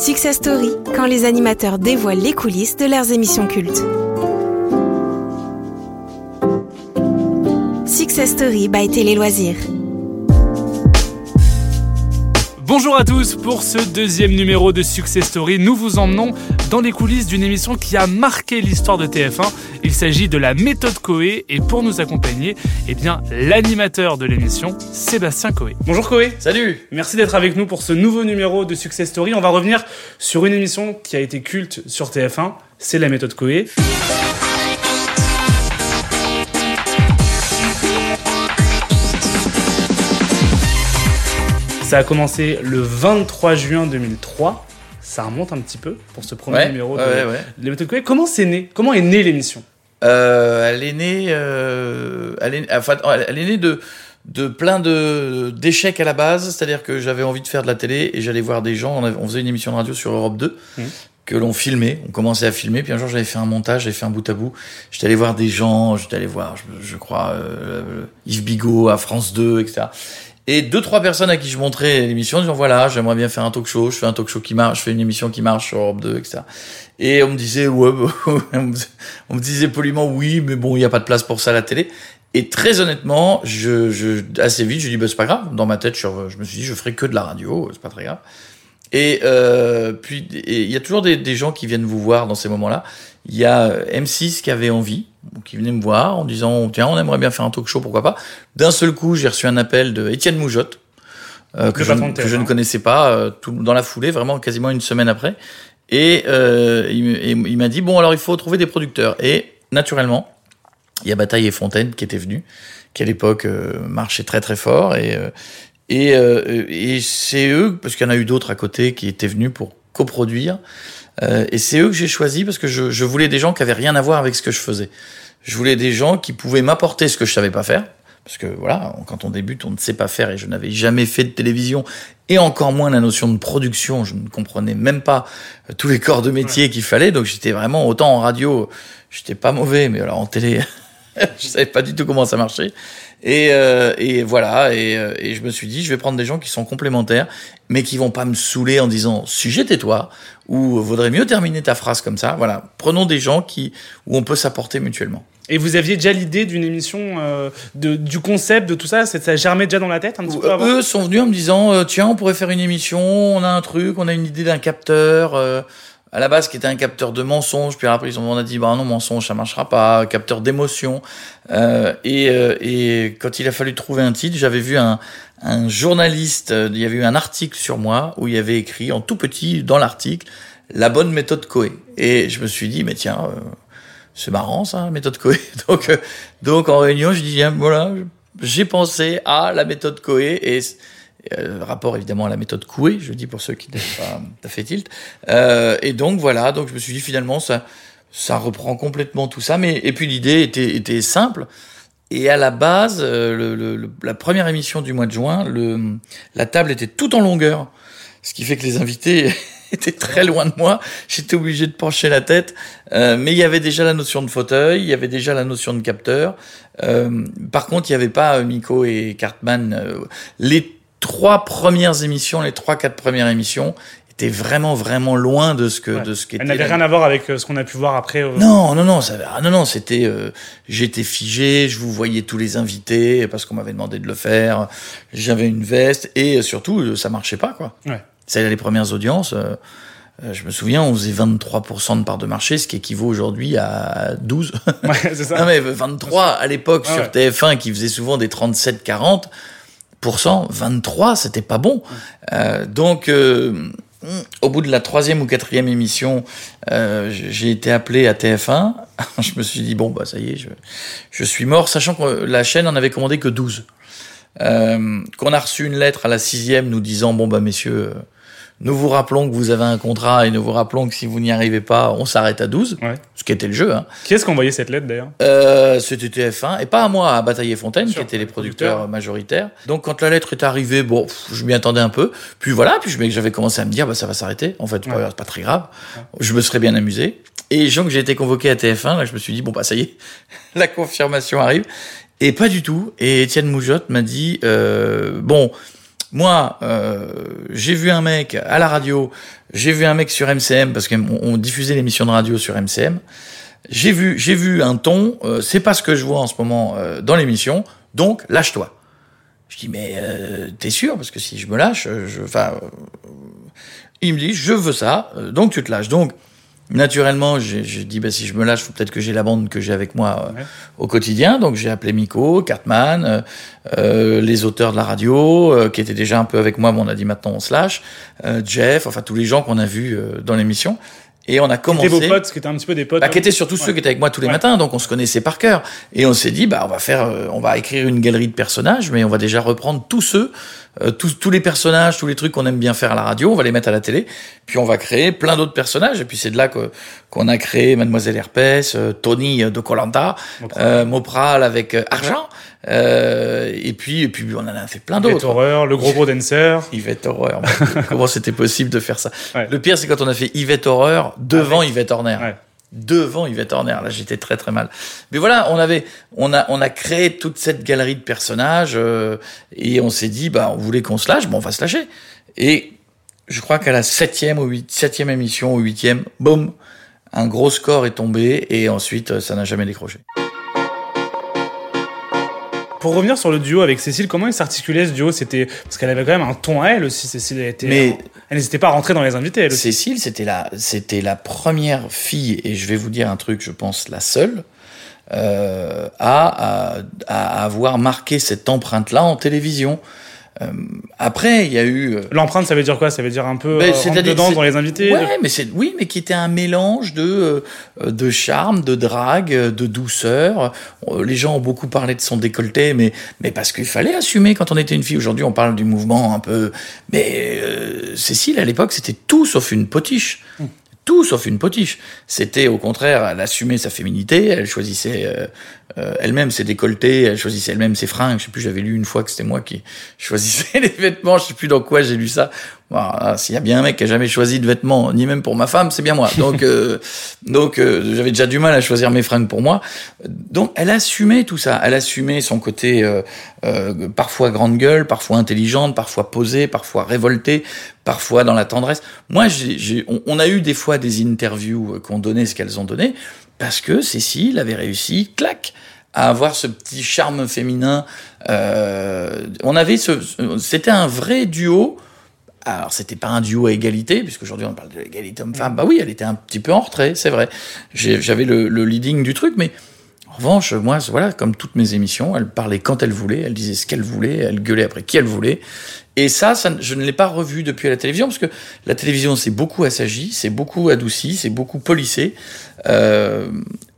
Success Story, quand les animateurs dévoilent les coulisses de leurs émissions cultes. Success Story by Télé Loisirs. Bonjour à tous, pour ce deuxième numéro de Success Story, nous vous emmenons dans les coulisses d'une émission qui a marqué l'histoire de TF1. Il s'agit de la méthode Coé et pour nous accompagner, eh bien, l'animateur de l'émission, Sébastien Coé. Bonjour Coé. Salut. Merci d'être avec nous pour ce nouveau numéro de Success Story. On va revenir sur une émission qui a été culte sur TF1, c'est la méthode Coé. Ça a commencé le 23 juin 2003. Ça remonte un petit peu pour ce premier Ouais, numéro de, ouais, ouais. Comment c'est né? Comment est née l'émission? Euh, elle est née, euh, elle est, enfin, elle est née de de plein de d'échecs à la base, c'est-à-dire que j'avais envie de faire de la télé et j'allais voir des gens. On, avait- on faisait une émission de radio sur Europe 2 Mhm. que l'on filmait. On commençait à filmer, puis un jour j'avais fait un montage, j'avais fait un bout à bout. J'étais allé voir des gens, j'étais allé voir, je, je crois, euh, Yves Bigot à France 2, etc. Et deux trois personnes à qui je montrais l'émission disant voilà j'aimerais bien faire un talk show je fais un talk show qui marche je fais une émission qui marche sur Europe 2 etc et on me disait ouais on me- disait poliment oui mais bon il y a pas de place pour ça à la télé. Et très honnêtement je, je assez vite je dis bah c'est pas grave. Dans ma tête je, me suis dit je ferai que de la radio c'est pas très grave. Et euh, puis il y a toujours des, gens qui viennent vous voir dans ces moments-là. Il y a euh, M6 qui avait envie, qui venait me voir en disant tiens on aimerait bien faire un talk show pourquoi pas. D'un seul coup j'ai reçu un appel de Étienne Moujotte euh, que, je, patron de que je TF1. ne connaissais pas euh, tout, dans la foulée vraiment quasiment une semaine après. Et, euh, il, et il m'a dit bon alors il faut trouver des producteurs et naturellement il y a Bataille et Fontaine qui étaient venus, qui à l'époque marchaient très très fort et et, et c'est eux parce qu'il y en a eu d'autres à côté qui étaient venus pour coproduire euh, et c'est eux que j'ai choisi parce que je, je voulais des gens qui avaient rien à voir avec ce que je faisais. Je voulais des gens qui pouvaient m'apporter ce que je savais pas faire parce que voilà, quand on débute, on ne sait pas faire et je n'avais jamais fait de télévision et encore moins la notion de production. Je ne comprenais même pas euh, tous les corps de métier qu'il fallait. Donc j'étais vraiment autant en radio, j'étais pas mauvais, mais alors en télé, je savais pas du tout comment ça marchait. Et, euh, et voilà, et, euh, et je me suis dit, je vais prendre des gens qui sont complémentaires, mais qui vont pas me saouler en disant sujet tais-toi ou vaudrait mieux terminer ta phrase comme ça. Voilà, prenons des gens qui où on peut s'apporter mutuellement. Et vous aviez déjà l'idée d'une émission, euh, de, du concept, de tout ça? Ça ça germait déjà dans la tête un petit peu avant? Eux sont venus en me disant euh, tiens on pourrait faire une émission, on a un truc, on a une idée d'un capteur. euh, à la base qui était un capteur de mensonge, puis après on a dit bah non mensonge ça marchera pas, capteur d'émotion. Euh, et, euh, et quand il a fallu trouver un titre, j'avais vu un, un journaliste, euh, il y avait eu un article sur moi où il y avait écrit en tout petit dans l'article la bonne méthode Coé. Et je me suis dit mais tiens euh, c'est marrant ça, méthode Coé. Donc, euh, donc en réunion, je dis, voilà, j'ai pensé à la méthode Coé et euh, rapport évidemment à la méthode Coué, je dis pour ceux qui n'ont pas fait tilt. Euh, et donc voilà, donc je me suis dit finalement ça, ça reprend complètement tout ça. Mais et puis l'idée était, était simple. Et à la base, euh, le, le- la première émission du mois de juin, le, la table était tout en longueur, ce qui fait que les invités étaient très loin de moi. J'étais obligé de pencher la tête, Euh, mais il y avait déjà la notion de fauteuil, il y avait déjà la notion de capteur. Euh, par contre, il n'y avait pas euh, Miko et Cartman. les trois premières émissions, les trois quatre premières émissions étaient vraiment vraiment loin de ce que Ouais. de ce qu'était. Elle n'avait rien à voir avec euh, ce qu'on a pu voir après. euh, non, non, non, ça, non, non, c'était, euh, j'étais figé, je vous voyais tous les invités parce qu'on m'avait demandé de le faire. J'avais une veste et euh, surtout, ça marchait pas, quoi. Ouais. C'est les premières audiences. euh, je me souviens, on faisait 23% de part de marché, ce qui équivaut aujourd'hui à 12. Ouais, c'est ça. non mais 23 à l'époque Ah sur ouais. TF1 qui faisait souvent des 37-40%, 23 c'était pas bon. Euh, donc euh, au bout de la troisième ou quatrième émission, euh, j'ai été appelé à TF1. je me suis dit bon bah ça y est, je, je suis mort, sachant que la chaîne en avait commandé que 12. Euh, qu'on a reçu une lettre à la sixième nous disant bon bah messieurs, euh, nous vous rappelons que vous avez un contrat et nous vous rappelons que si vous n'y arrivez pas, on s'arrête à 12, Ouais. ce qui était le jeu. Hein. Qui est-ce qui a envoyé cette lettre d'ailleurs? Euh, c'était TF1 et pas à moi, à Bataille et Fontaine, qui étaient les producteurs majoritaires. Donc quand la lettre est arrivée, bon, pff, je m'y attendais un peu. Puis voilà, puis j'avais commencé à me dire, bah ça va s'arrêter. En fait, Ouais. c'est pas très grave. Je me serais bien amusé. Et donc j'ai été convoqué à TF1, là je me suis dit, bon bah ça y est, la confirmation arrive. Et pas du tout. Et Étienne Moujotte m'a dit, euh, bon, moi, euh, j'ai vu un mec à la radio, j'ai vu un mec sur MCM parce qu'on diffusait l'émission de radio sur MCM. J'ai vu, j'ai vu un ton. Euh, c'est pas ce que je vois en ce moment euh, dans l'émission. Donc lâche-toi. Je dis mais euh, t'es sûr? Parce que si je me lâche, je, enfin, il me dit je veux ça, donc tu te lâches. Donc Naturellement, j'ai dit bah, si je me lâche, faut peut-être que j'ai la bande que j'ai avec moi euh, au quotidien. Donc j'ai appelé Miko, Cartman, euh, euh, les auteurs de la radio euh, qui étaient déjà un peu avec moi. Mais on a dit maintenant on se lâche. Jeff, enfin tous les gens qu'on a vus dans l'émission. Et on a commencé. C'était vos potes, qui étaient un petit peu des potes. Bah, qui étaient surtout ceux qui étaient avec moi tous les matins, donc on se connaissait par cœur. Et on s'est dit, bah, on va faire, on va écrire une galerie de personnages, mais on va déjà reprendre tous ceux euh, tous, tous les personnages, tous les trucs qu'on aime bien faire à la radio, on va les mettre à la télé, puis on va créer plein d'autres personnages, et puis c'est de là que qu'on a créé Mademoiselle Herpès, euh, Tony de Colanta, euh, Mopral avec euh, et puis et puis on en a fait plein d'autres. Yvette Horreur, le gros gros dancer. Yvette Horreur. comment c'était possible de faire ça Le pire c'est quand on a fait Yvette Horreur devant Yvette Horner. Ouais devant Yvette Horner. Là, j'étais très très mal. Mais voilà, on avait, on a, on a créé toute cette galerie de personnages euh, et on s'est dit, bah, on voulait qu'on se lâche, bon, on va se lâcher. Et je crois qu'à la septième ou huit, septième émission ou huitième, boum, un gros score est tombé et ensuite ça n'a jamais décroché. Pour revenir sur le duo avec Cécile, comment il s'articulait ce duo? C'était parce qu'elle avait quand même un ton à elle aussi. Cécile était, mais elle n'hésitait pas à rentrer dans les invités. Elle aussi. Cécile, c'était la, c'était la première fille et je vais vous dire un truc, je pense la seule euh, à, à, à, avoir marqué cette empreinte-là en télévision. Euh, après, il y a eu. Euh, L'empreinte, ça veut dire quoi? Ça veut dire un peu ben, euh, dedans dans les invités. Ouais, mais c'est oui, mais qui était un mélange de euh, de charme, de drague, de douceur. Les gens ont beaucoup parlé de son décolleté, mais mais parce qu'il fallait assumer quand on était une fille. Aujourd'hui, on parle du mouvement un peu. Mais Cécile, à l'époque, c'était tout sauf une potiche. Hum tout sauf une potiche. C'était au contraire, elle assumait sa féminité, elle choisissait euh, euh, elle-même ses décolletés, elle choisissait elle-même ses fringues. Je sais plus, j'avais lu une fois que c'était moi qui choisissais les vêtements, je sais plus dans quoi j'ai lu ça. Voilà, S'il y a bien un mec qui a jamais choisi de vêtements, ni même pour ma femme, c'est bien moi. Donc, euh, donc j'avais déjà du mal à choisir mes fringues pour moi. Donc, elle assumait tout ça. Elle assumait son côté parfois grande gueule, parfois intelligente, parfois posée, parfois révoltée, parfois dans la tendresse. Moi, j'ai, on, on, a eu des fois des interviews euh, qu'on donnait ce qu'elles ont donné, parce que Cécile avait réussi, clac, à avoir ce petit charme féminin. Euh, on avait ce, c'était un vrai duo. Alors, c'était pas un duo à égalité, puisqu'aujourd'hui on parle de l'égalité homme-femme. Bah oui, elle était un petit peu en retrait, c'est vrai. J'avais le, le, leading du truc, mais en revanche, moi, voilà, comme toutes mes émissions, elle parlait quand elle voulait, elle disait ce qu'elle voulait, elle gueulait après qui elle voulait. Et ça, ça je ne l'ai pas revu depuis la télévision, parce que la télévision, c'est beaucoup assagi, c'est beaucoup adouci, c'est beaucoup polissé. Euh,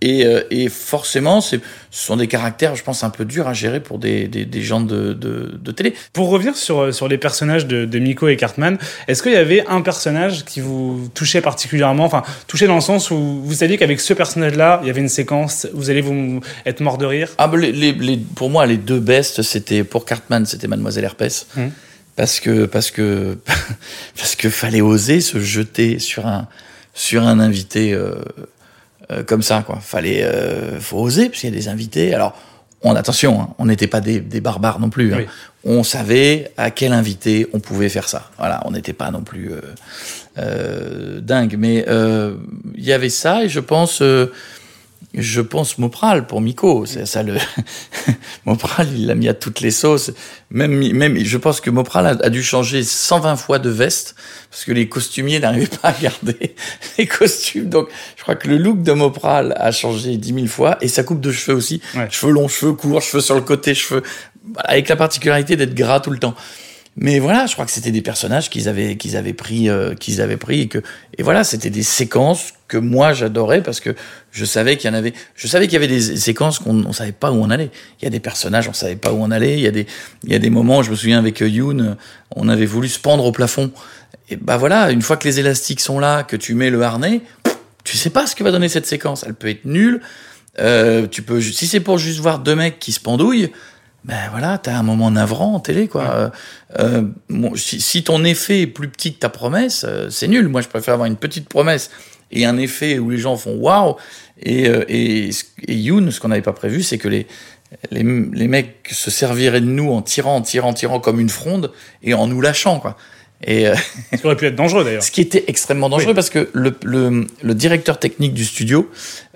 et, euh, et, forcément, ce sont des caractères, je pense, un peu durs à gérer pour des, des, des gens de, de, de, télé. Pour revenir sur, sur les personnages de, de Miko et Cartman, est-ce qu'il y avait un personnage qui vous touchait particulièrement Enfin, touchait dans le sens où vous saviez qu'avec ce personnage-là, il y avait une séquence, vous allez vous être mort de rire? Ah, les, les, Pour moi, les deux bestes, c'était pour Cartman, c'était Mademoiselle Herpès. Hum parce que parce que parce que fallait oser se jeter sur un sur un invité euh, euh, comme ça quoi. Fallait euh, faut oser parce qu'il y a des invités. Alors on attention, hein, on n'était pas des, des, barbares non plus. Hein. On savait à quel invité on pouvait faire ça. Voilà, on n'était pas non plus euh, dingue, mais il y avait ça et je pense je pense Mopral pour Miko. C'est ça le Mopral, il l'a mis à toutes les sauces. Même, même, je pense que Mopral a, dû changer 120 fois de veste parce que les costumiers n'arrivaient pas à garder les costumes. Donc, je crois que le look de Mopral a changé 10 000 fois et sa coupe de cheveux aussi. Cheveux longs, cheveux courts, cheveux sur le côté, cheveux, avec la particularité d'être gras tout le temps. Mais voilà, je crois que c'était des personnages qu'ils avaient qu'ils avaient pris euh, qu'ils avaient pris et que et voilà, c'était des séquences que moi j'adorais parce que je savais qu'il y en avait je savais qu'il y avait des séquences qu'on on savait pas où on allait. Il y a des personnages on savait pas où on allait, il y a des il y a des moments, je me souviens avec euh, Yoon, on avait voulu se pendre au plafond. Et bah voilà, une fois que les élastiques sont là, que tu mets le harnais, tu sais pas ce que va donner cette séquence, elle peut être nulle. Euh, tu peux si c'est pour juste voir deux mecs qui se pendouillent, ben voilà, t'as un moment navrant en télé, quoi. Euh, si, si, ton effet est plus petit que ta promesse, euh, c'est nul. Moi, je préfère avoir une petite promesse et un effet où les gens font waouh. Et, euh, et, et Yoon, ce qu'on n'avait pas prévu, c'est que les, les, les mecs se serviraient de nous en tirant, en tirant, en tirant comme une fronde et en nous lâchant, quoi. Et euh, Ce qui aurait pu être dangereux d'ailleurs. ce qui était extrêmement dangereux Oui. parce que le, le, le directeur technique du studio,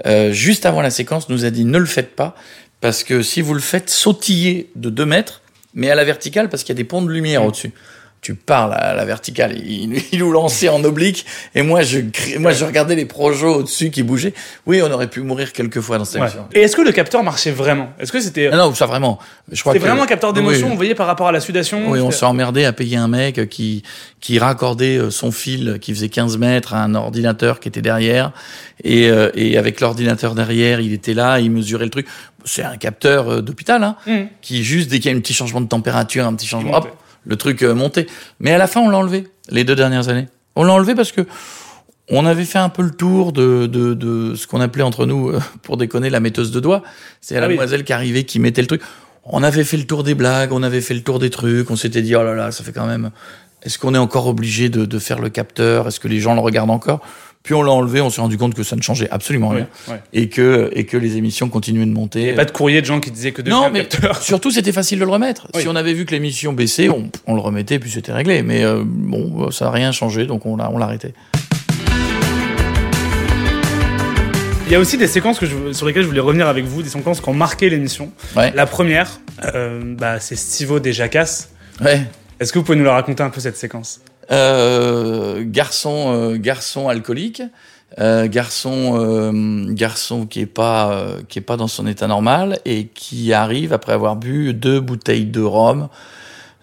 euh, juste avant la séquence, nous a dit ne le faites pas parce que si vous le faites, sautillez de 2 mètres, mais à la verticale parce qu'il y a des ponts de lumière Mm. au-dessus. Tu parles à la verticale, il, il nous lançait en oblique et moi je, moi je regardais les projets au-dessus qui bougeaient. Oui, on aurait pu mourir quelques fois dans cette Ouais. Et est-ce que le capteur marchait vraiment? Est-ce que c'était Ah non, ça vraiment. Je crois c'était que- vraiment un capteur d'émotion Oui. Vous voyez par rapport à la sudation? Oui, on s'est emmerdé à payer un mec qui, qui raccordait euh, son fil qui faisait 15 mètres à un ordinateur qui était derrière. Et, euh, et avec l'ordinateur derrière, il était là, il mesurait le truc. C'est un capteur euh, d'hôpital, hein, Mhm. qui juste dès qu'il y a un petit changement de température, un petit changement, hop, le truc euh, montait. Mais à la fin, on l'a enlevé, les deux dernières années. On l'a enlevé parce que on avait fait un peu le tour de, de, de ce qu'on appelait entre nous, euh, pour déconner, la metteuse de doigts. C'est la Ah oui. demoiselle qui arrivait, qui mettait le truc. On avait fait le tour des blagues, on avait fait le tour des trucs, on s'était dit, oh là là, ça fait quand même... Est-ce qu'on est encore obligé de, de faire le capteur? Est-ce que les gens le regardent encore? Puis on l'a enlevé, on s'est rendu compte que ça ne changeait absolument Oui, rien. ouais. Et que, et que les émissions continuaient de monter. Pas de courrier de gens qui disaient que depuis Non, mais capteur. surtout, c'était facile de le remettre. Oui. Si on avait vu que l'émission baissait, on, on le remettait, puis c'était réglé. Mais euh, bon, ça n'a rien changé, donc on l'a on l'a arrêté. Il y a aussi des séquences que je- sur lesquelles je voulais revenir avec vous, des séquences qui ont marqué l'émission. Ouais. La première, euh, bah, c'est Stivo des Jacasses. Ouais. Est-ce que vous pouvez nous la raconter un peu cette séquence? Euh, garçon, euh, garçon alcoolique, euh, garçon, euh, garçon qui est pas, euh, qui est pas dans son état normal et qui arrive après avoir bu deux bouteilles de rhum,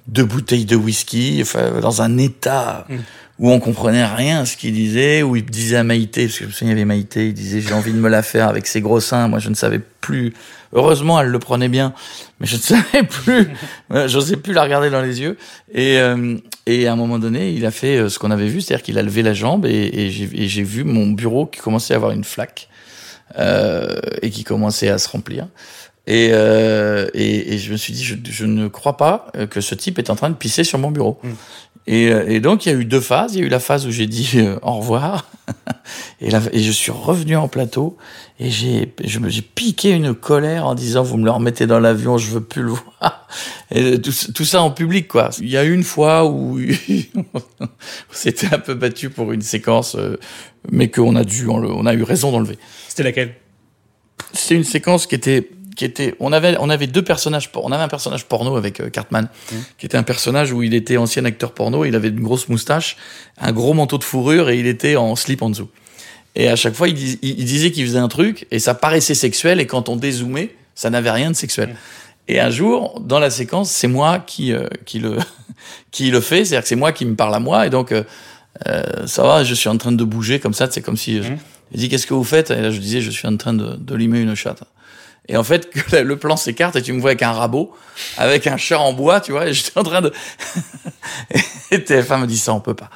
deux bouteilles de whisky, enfin, dans un état Mm. où on comprenait rien à ce qu'il disait, où il disait à Maïté, parce que je me souviens, il y avait Maïté, il disait j'ai envie de me la faire avec ses gros seins, moi je ne savais plus. Heureusement, elle le prenait bien, mais je ne savais plus, Euh, j'osais plus la regarder dans les yeux. Et, euh, et à un moment donné, il a fait euh, ce qu'on avait vu, c'est-à-dire qu'il a levé la jambe et, et j'ai vu mon bureau qui commençait à avoir une flaque euh, et qui commençait à se remplir. Et, euh, et, et je me suis dit, je, je ne crois pas euh, que ce type est en train de pisser sur mon bureau. Mm. Et, euh, et donc, il y a eu deux phases. Il y a eu la phase où j'ai dit euh, au revoir. et, la- et je suis revenu en plateau. Et j'ai, je me, j'ai piqué une colère en disant, vous me le remettez dans l'avion, je veux plus le voir. Et tout, tout ça en public, quoi. Il y a eu une fois où on s'était un peu battu pour une séquence, euh, mais qu'on a dû, on, le- on a eu raison d'enlever C'était laquelle? C'est une séquence qui était qui était on avait on avait deux personnages on avait un personnage porno avec euh, Cartman qui était un personnage où il était ancien acteur porno il avait une grosse moustache un gros manteau de fourrure et il était en slip en dessous. Et à chaque fois il, dis- il- il disait qu'il faisait un truc et ça paraissait sexuel et quand on dézoomait ça n'avait rien de sexuel. Et un jour dans la séquence c'est moi qui euh, qui le qui le fait c'est-à-dire que c'est moi qui me parle à moi et donc euh, euh, ça va je suis en train de bouger comme ça c'est comme si Mhm. il dit qu'est-ce que vous faites? Et là je disais je suis en train de, de limer une chatte. Et en fait que le plan s'écarte et tu me vois avec un rabot, avec un chat en bois, tu vois, et j'étais en train de. et TF1 me dit ça on peut pas.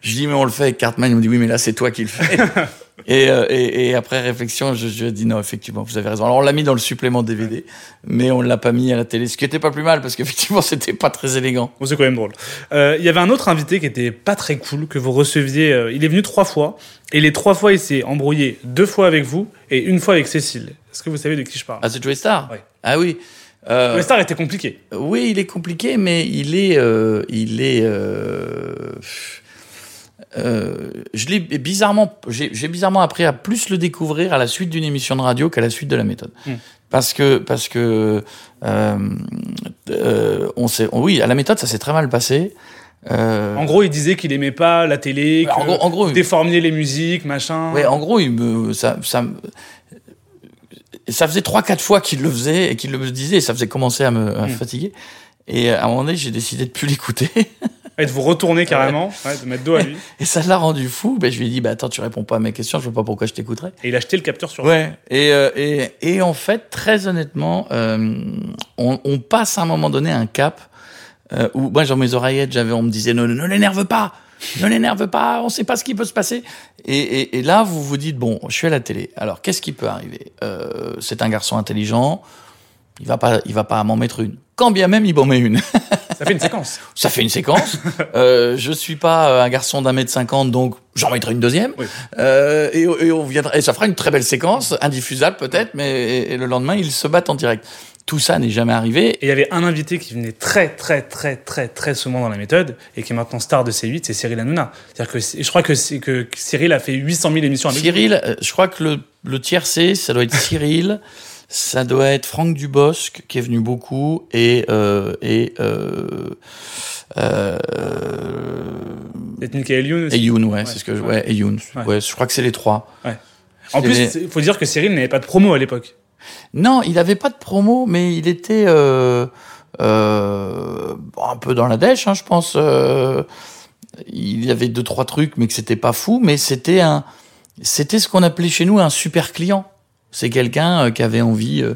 Je dis mais on le fait avec Cartman, il me dit oui mais là c'est toi qui le fais. et, euh, et, et après réflexion je, je dis non effectivement vous avez raison. Alors on l'a mis dans le supplément DVD, mais on l'a pas mis à la télé, ce qui était pas plus mal parce qu'effectivement c'était pas très élégant. Bon, c'est quand même drôle. Euh, Il y avait un autre invité qui était pas très cool, que vous receviez. euh, il est venu trois fois, et les trois fois, il s'est embrouillé deux fois avec vous et une fois avec Cécile. Est-ce que vous savez de qui je parle? Ah c'est Joey Star. Ouais. Ah oui. Euh, star était compliqué. Oui, il est compliqué, mais il est, euh, il est. Euh, je l'ai bizarrement, j'ai bizarrement appris à plus le découvrir à la suite d'une émission de radio qu'à la suite de la méthode, Mm. parce que parce que euh, euh, on sait, oui, à la méthode ça s'est très mal passé. Euh, En gros, il disait qu'il aimait pas la télé, que en gros, en gros, vous déformiez les musiques, machin. Ouais, en gros, il me, ça, ça, ça faisait trois, quatre fois qu'il le faisait et qu'il le disait, et ça faisait commencer à me à Mm. fatiguer. Et à un moment donné, j'ai décidé de plus l'écouter. Et de vous retourner carrément, ouais, de mettre dos à lui. Et ça l'a rendu fou. Ben, je lui ai dit, bah, attends, tu réponds pas à mes questions, je vois pas pourquoi je t'écouterais. Et il a acheté le capteur sur Ouais. Et, euh, et, et en fait, très honnêtement, euh, on, on passe à un moment donné un cap euh, où, moi, dans mes oreillettes, j'avais, on me disait, ne, ne, ne l'énerve pas, ne l'énerve pas, on sait pas ce qui peut se passer. Et, et, et là, vous vous dites, bon, je suis à la télé. Alors, qu'est-ce qui peut arriver? Euh, C'est un garçon intelligent. Il va pas, il va pas m'en mettre une. Quand bien même, il m'en met une. Ça fait une séquence. Ça fait une séquence. euh, je suis pas euh, un garçon d'un mètre cinquante, donc j'en mettrai une deuxième. Oui. Euh, et, et on viendra, et ça fera une très belle séquence, indiffusable peut-être, mais et, et le lendemain ils se battent en direct. tout ça n'est jamais arrivé. Et il y avait un invité qui venait très, très, très, très, très souvent dans la méthode et qui est maintenant star de C8, c'est Cyril Hanouna. C'est-à-dire que je crois que, que Cyril a fait 800 000 émissions avec Cyril, euh, je crois que le, le tiercé, ça doit être Cyril. ça doit être Franck Dubosc qui est venu beaucoup et euh, et euh, euh, Peut-être Youn aussi. Et Youn, ouais, c'est ce que je, ouais, et Youn. Ouais. ouais. je crois que c'est les trois. Ouais. En plus, il faut dire que Cyril n'avait pas de promo à l'époque. Non, il n'avait pas de promo, mais il était euh, euh, un peu dans la dèche, hein, je pense. Euh, il y avait deux trois trucs, mais que c'était pas fou. Mais c'était un, c'était ce qu'on appelait chez nous un super client. C'est quelqu'un euh, qui avait envie euh,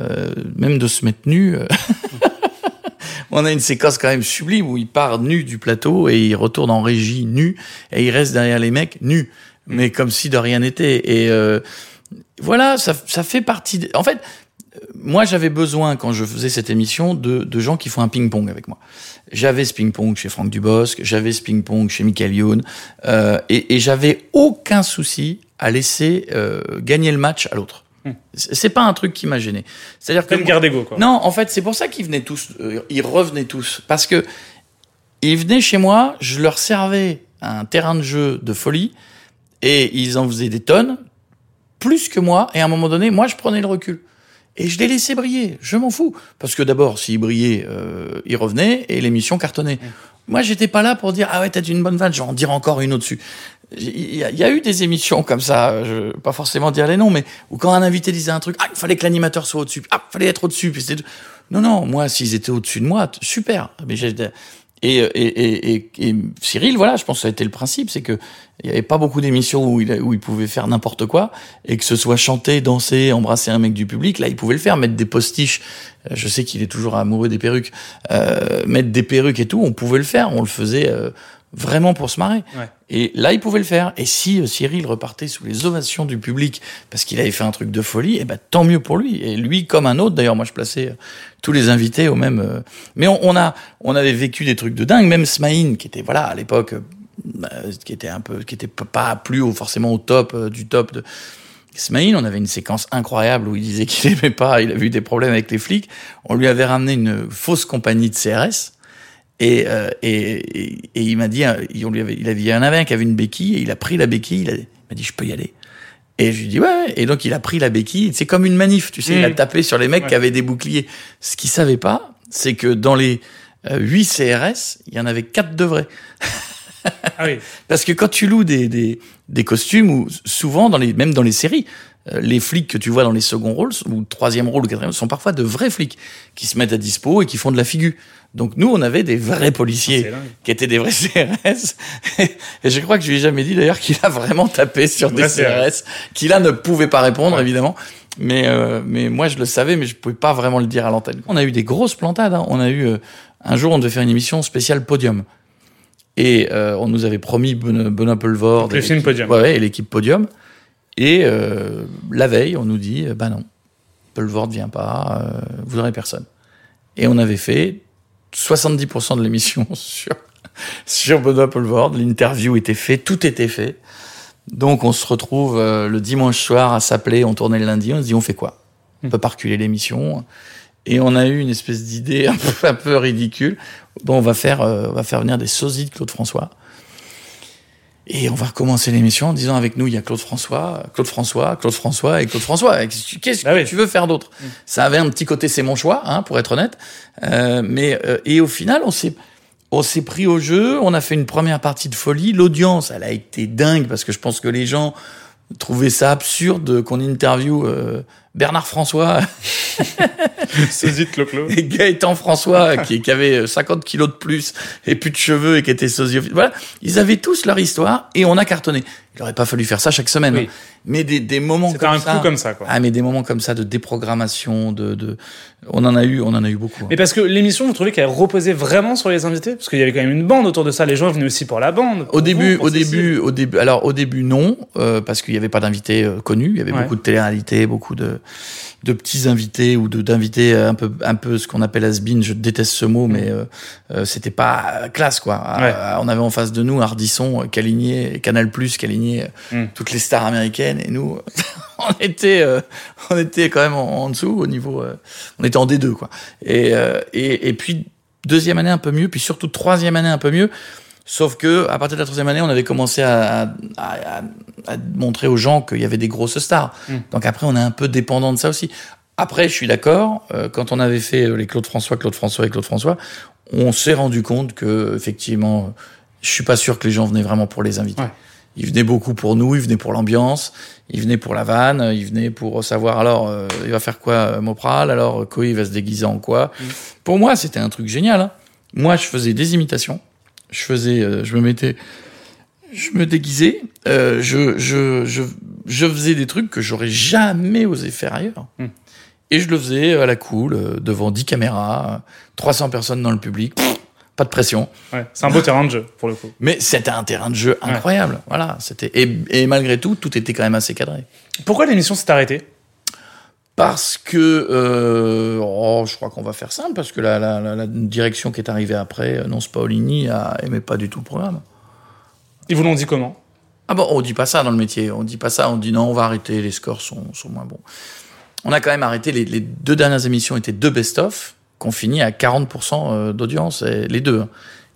euh, même de se mettre nu. On a une séquence quand même sublime où il part nu du plateau et il retourne en régie nu et il reste derrière les mecs nus, mais comme si de rien n'était. Et euh, voilà, ça, ça fait partie. De... En fait, moi, j'avais besoin, quand je faisais cette émission, de, de gens qui font un ping-pong avec moi. J'avais ce ping-pong chez Franck Dubosc, j'avais ce ping-pong chez Michael Youn, euh, et, et j'avais aucun souci à laisser euh, gagner le match à l'autre. Hmm. C'est pas un truc qui m'a gêné. C'est-à-dire que quoi. Non, en fait, c'est pour ça qu'ils venaient tous, euh, ils revenaient tous, parce que ils venaient chez moi, je leur servais un terrain de jeu de folie, et ils en faisaient des tonnes, plus que moi, et à un moment donné, moi, je prenais le recul. Et je les laissais briller, je m'en fous. Parce que d'abord, s'ils brillaient, euh, ils revenaient et l'émission cartonnait. Mmh. Moi, j'étais pas là pour dire ah ouais, t'as une bonne vanne, j'en dire encore une au-dessus. Il y, y, a eu des émissions comme ça, je pas forcément dire les noms, mais où quand un invité disait un truc, ah, il fallait que l'animateur soit au-dessus, ah, il fallait être au-dessus. Non, non, moi, s'ils étaient au-dessus de moi, super. Mais et, et, et, et, Cyril, voilà, je pense que ça a été le principe, c'est que il y avait pas beaucoup d'émissions où il, où il pouvait faire n'importe quoi, et que ce soit chanter, danser, embrasser un mec du public, là, il pouvait le faire, mettre des postiches. Euh, je sais qu'il est toujours amoureux des perruques, euh, mettre des perruques et tout, on pouvait le faire, on le faisait euh, vraiment pour se marrer. Ouais. Et là, il pouvait le faire. Et si euh, Cyril repartait sous les ovations du public parce qu'il avait fait un truc de folie, eh ben tant mieux pour lui. Et lui, comme un autre, d'ailleurs, moi je plaçais euh, tous les invités au même. Euh... Mais on, on, a, on avait vécu des trucs de dingue. Même Smaïn, qui était voilà à l'époque, bah, qui était un peu, qui était pas plus forcément au top du top de. Ismaïl, on avait une séquence incroyable où il disait qu'il aimait pas, il avait eu des problèmes avec les flics. On lui avait ramené une fausse compagnie de CRS et, euh, et, et, et, il m'a dit, on lui avait, il avait, il y en avait un qui avait une béquille, et il a pris la béquille, il, m'a dit, je peux y aller. Et je lui dis, ouais, Et donc, il a pris la béquille, c'est comme une manif, tu sais, mmh. il a tapé sur les mecs ouais. qui avaient des boucliers. Ce qu'il savait pas, c'est que dans les euh, 8 CRS, il y en avait 4 de vrais. ah oui. Parce que quand tu loues des, des, des costumes, ou souvent, dans les, même dans les séries, euh, les flics que tu vois dans les seconds rôles, ou troisième rôle ou quatrième, sont parfois de vrais flics qui se mettent à dispo et qui font de la figure. Donc nous, on avait des vrais policiers qui étaient des vrais CRS. Et je crois que je lui ai jamais dit d'ailleurs qu'il a vraiment tapé sur des CRS, qui là ne pouvait pas répondre ouais. évidemment. Mais euh, mais moi je le savais, mais je pouvais pas vraiment le dire à l'antenne. On a eu des grosses plantades. Hein. On a eu euh, un jour on devait faire une émission spéciale podium. Et euh, on nous avait promis Benoît ben Pelvord. Le film Podium. Ouais, et l'équipe Podium. Et euh, la veille, on nous dit, bah non, Pelvord vient pas, euh, vous n'aurez personne. Et on avait fait 70% de l'émission sur, sur Benoît Pelvord. L'interview était faite, tout était fait. Donc on se retrouve euh, le dimanche soir à s'appeler, on tournait le lundi, on se dit on fait quoi? On peut pas reculer l'émission. Et on a eu une espèce d'idée un peu, un peu ridicule. Bon, on va faire, euh, on va faire venir des sosies de Claude François. Et on va recommencer l'émission en disant avec nous, il y a Claude François, Claude François, Claude François et Claude François. Qu'est-ce que ah oui. tu veux faire d'autre mmh. Ça avait un petit côté, c'est mon choix, hein, pour être honnête. Euh, mais euh, et au final, on s'est on s'est pris au jeu. On a fait une première partie de folie. L'audience, elle a été dingue parce que je pense que les gens trouvaient ça absurde qu'on interview euh, Bernard François. sosie de Clo-Clo. Et Gaëtan François, qui, qui, avait 50 kilos de plus et plus de cheveux et qui était sosie. Voilà. Ils avaient tous leur histoire et on a cartonné. Il aurait pas fallu faire ça chaque semaine. Oui. Mais des, des moments comme un ça. coup comme ça, quoi. Ah, mais des moments comme ça de déprogrammation, de, de, on en a eu, on en a eu beaucoup. Mais parce que l'émission, vous trouvez qu'elle reposait vraiment sur les invités? Parce qu'il y avait quand même une bande autour de ça. Les gens venaient aussi pour la bande. Au début, au début, au début, alors au début, non, euh, parce qu'il y avait pas d'invités euh, connus. Il y avait ouais. beaucoup de télé-réalité, beaucoup de, de petits invités ou de d'invités un peu un peu ce qu'on appelle has-been je déteste ce mot mais euh, euh, c'était pas classe quoi ouais. euh, on avait en face de nous Ardisson alignait Canal Plus alignait mm. toutes les stars américaines et nous on était, euh, on était quand même en, en dessous au niveau, euh, on était en D2 quoi. Et, et, et puis deuxième année un peu mieux, puis surtout troisième année un peu mieux. Sauf que à partir de la troisième année, on avait commencé à, à, à, à montrer aux gens qu'il y avait des grosses stars. Mm. Donc après, on est un peu dépendant de ça aussi. Après, je suis d'accord. euh, quand on avait fait les Claude François, Claude François et Claude François, on s'est rendu compte que effectivement, je suis pas sûr que les gens venaient vraiment pour les invités. Ouais. Ils venaient beaucoup pour nous, ils venaient pour l'ambiance, ils venaient pour la vanne, ils venaient pour savoir alors euh, il va faire quoi euh, Mopral, alors euh, Koé il va se déguiser en quoi. Mm. Pour moi, c'était un truc génial. hein. Moi, je faisais des imitations, je faisais, euh, je me mettais, je me déguisais, euh, je, je, je, je faisais des trucs que j'aurais jamais osé faire ailleurs. Mm. Et je le faisais à la cool, euh, devant 10 caméras, euh, 300 personnes dans le public, pff, pas de pression. Ouais, c'est un beau terrain de jeu pour le coup. Mais c'était un terrain de jeu incroyable. Voilà, c'était et, et malgré tout, tout était quand même assez cadré. Pourquoi l'émission s'est arrêtée? Parce que, euh, oh, je crois qu'on va faire simple, parce que la, la, la, la direction qui est arrivée après, euh, non Paolini, a aimé pas du tout le programme. Ils vous l'ont dit comment? Ah bon, on dit pas ça dans le métier. On dit pas ça. On dit non, on va arrêter. Les scores sont, sont moins bons. On a quand même arrêté. Les, les deux dernières émissions étaient deux best-of qu'on finit à 40% euh, d'audience. Les deux. hein.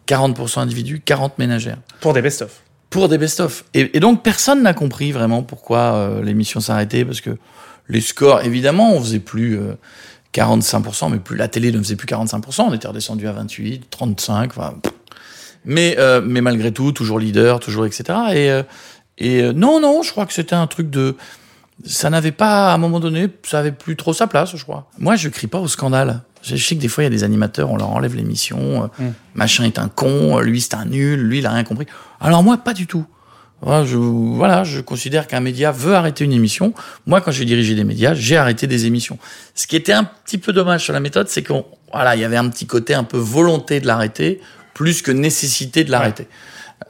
40% individus, 40 ménagères. Pour des best-of. Pour des best-of. Et, et donc, personne n'a compris vraiment pourquoi euh, l'émission s'arrêtait. Parce que les scores, évidemment, on faisait plus euh, 45%, mais plus la télé ne faisait plus 45%. On était redescendu à 28, 35. Enfin, mais, euh, mais malgré tout, toujours leader, toujours etc. Et, euh, et euh, non, non, je crois que c'était un truc de. Ça n'avait pas, à un moment donné, ça avait plus trop sa place, je crois. Moi, je crie pas au scandale. Je sais que des fois, il y a des animateurs, on leur enlève l'émission. euh, Mm. Machin est un con, lui c'est un nul, lui il a rien compris. Alors moi, pas du tout. Voilà, je, voilà, je considère qu'un média veut arrêter une émission. Moi, quand j'ai dirigé des médias, j'ai arrêté des émissions. Ce qui était un petit peu dommage sur la méthode, c'est qu'on, voilà, il y avait un petit côté un peu volonté de l'arrêter, plus que nécessité de l'arrêter.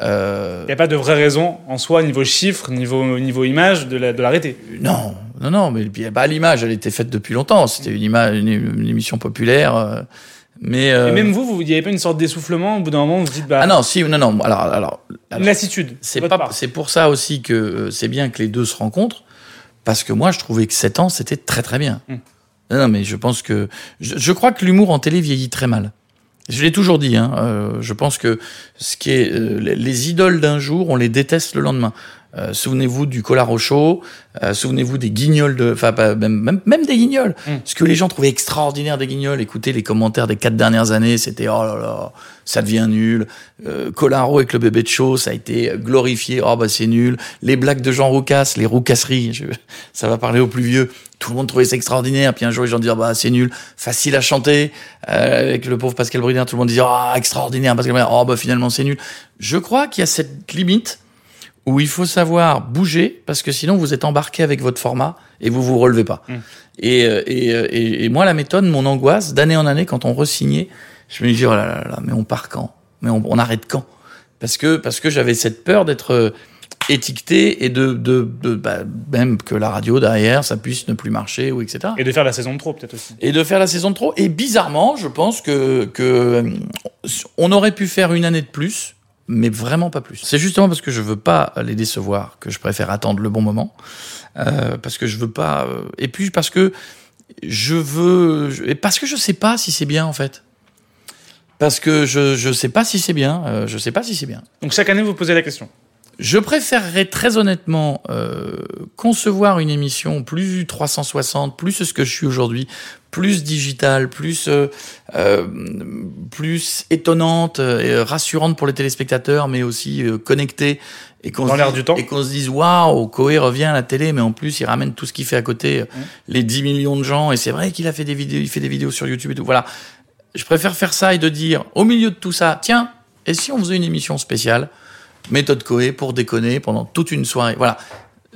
Euh, Il n'y a pas de vraie raison en soi, niveau chiffre, niveau, niveau image, de la- de l'arrêter. non, non, non, mais bah, l'image, elle était faite depuis longtemps. C'était une image, une, une émission populaire. euh, mais euh, Et même vous, vous- n'y avait pas une sorte d'essoufflement au bout d'un moment, vous vous dites, bah, ah non, si, non, non. Alors, alors, une lassitude. C'est pas, c'est pour ça aussi que euh, c'est bien que les deux se rencontrent, parce que moi je trouvais que 7 ans c'était très très bien. Mm. Non, non, mais je pense que je, je crois que l'humour en télé vieillit très mal. Je l'ai toujours dit. Hein, euh, je pense que ce qui est euh, les idoles d'un jour, on les déteste le lendemain. Euh, souvenez-vous du collard au chaud, euh, souvenez-vous des guignols de, enfin même, même même des guignols. Mm. Ce que les gens trouvaient extraordinaire des guignols. Écoutez les commentaires des quatre dernières années, c'était oh là là, ça devient nul. Euh, Colaro avec le bébé de chaud, ça a été glorifié. Oh bah c'est nul. Les blagues de Jean Roucas, les roucasseries, je- ça va parler aux plus vieux. Tout le monde trouvait ça extraordinaire. Puis un jour les gens disaient bah c'est nul, facile à chanter. Euh, avec le pauvre Pascal Brunner, tout le monde disait ah extraordinaire Pascal Brunner. Oh bah finalement c'est nul. Je crois qu'il y a cette limite où il faut savoir bouger parce que sinon vous êtes embarqué avec votre format et vous vous relevez pas. Mm. Et, euh, et, euh, et, et moi la méthode, mon angoisse d'année en année quand on re-signait, je me dis oh là là là, mais on part quand? Mais on, on arrête quand? Parce que parce que j'avais cette peur d'être euh, étiqueté et de, de, de bah, même que la radio derrière ça puisse ne plus marcher ou etc. Et de faire la saison de trop, peut-être aussi. Et de faire la saison de trop. Et bizarrement, je pense que, que on aurait pu faire une année de plus, mais vraiment pas plus. C'est justement parce que je veux pas les décevoir que je préfère attendre le bon moment, euh, parce que je veux pas. euh, et puis parce que je veux, et parce que je sais pas si c'est bien en fait. Parce que je je sais pas si c'est bien, euh, je sais pas si c'est bien. Donc chaque année, vous posez la question. Je préférerais très honnêtement euh, concevoir une émission plus 360, plus ce que je suis aujourd'hui, plus digital, plus euh, euh, plus étonnante, euh, et rassurante pour les téléspectateurs, mais aussi euh, connectée et qu'on se l'air dise- du temps. et qu'on se dise waouh, Koé revient à la télé, mais en plus il ramène tout ce qu'il fait à côté, Mmh. les 10 millions de gens, et c'est vrai qu'il a fait des vidéos, il fait des vidéos sur YouTube et tout. Voilà, je préfère faire ça et de dire au milieu de tout ça, tiens, et si on faisait une émission spéciale? Méthode Coé pour déconner pendant toute une soirée. Voilà.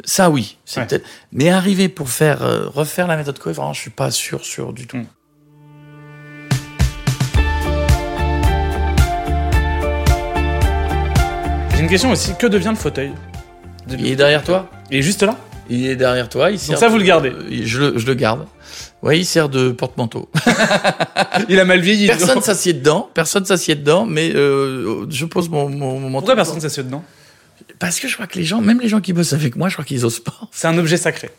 Ça, oui. Ouais. Mais arriver pour faire, euh, refaire la méthode Coé, vraiment, je suis pas sûr, sûr du tout. Mm. J'ai une question aussi. Que devient le fauteuil? Il est derrière toi? Il est juste là? Il est derrière toi. Il sert ça, de- vous le gardez je, le, je le garde. Oui, il sert de porte-manteau. Il a mal vieilli. Personne s'assied dedans. Personne s'assied dedans, mais euh, je pose mon, mon, mon Pourquoi personne s'assied dedans? Parce que je crois que les gens, même les gens qui bossent avec moi, je crois qu'ils osent pas. C'est un objet sacré.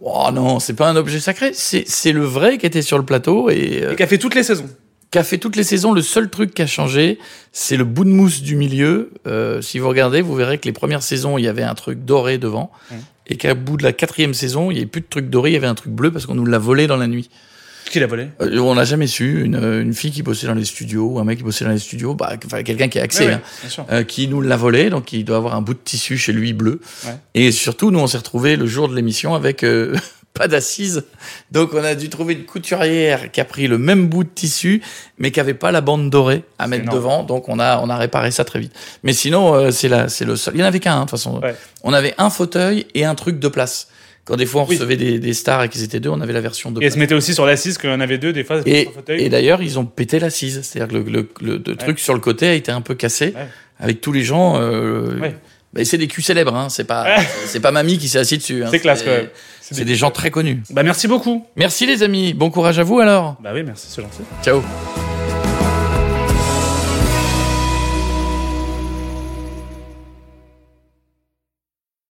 Oh non, c'est pas un objet sacré. C'est c'est le vrai qui était sur le plateau et, euh, Et qui a fait toutes les saisons. qui a fait toutes les saisons. Le seul truc qui a changé, c'est le bout de mousse du milieu. Euh, si vous regardez, vous verrez que les premières saisons, il y avait un truc doré devant. Mmh. Et qu'à bout de la quatrième saison, il n'y avait plus de truc doré, il y avait un truc bleu parce qu'on nous l'a volé dans la nuit. Qui l'a volé? Euh, on n'a jamais su. Une, une fille qui bossait dans les studios, un mec qui bossait dans les studios, bah, enfin, quelqu'un qui a accès, ouais, hein, euh, qui nous l'a volé, donc il doit avoir un bout de tissu chez lui bleu. Ouais. Et surtout, nous, on s'est retrouvés le jour de l'émission avec euh, pas d'assises. Donc on a dû trouver une couturière qui a pris le même bout de tissu, mais qui avait pas la bande dorée à mettre énorme. devant. Donc on a on a réparé ça très vite. Mais sinon, euh, c'est la c'est le seul. Il y en avait qu'un hein, de toute façon. Ouais. On avait un fauteuil et un truc de place. Quand des fois on Oui. recevait des, des stars et qu'ils étaient deux, on avait la version de Et place. se mettait aussi sur l'assise, en avait deux, des fois, Et, et d'ailleurs, ils ont pété l'assise. C'est-à-dire que le, le, le- le truc sur le côté a été un peu cassé Ouais. avec tous les gens. Euh, Ouais. bah, c'est des culs célèbres, hein. c'est pas, c'est pas mamie qui s'est assis dessus. hein. C'est classe, quand même. C'est C'est des- des gens très connus. Bah, merci beaucoup. Merci les amis, bon courage à vous alors. Bah oui, merci, c'est gentil. Ciao.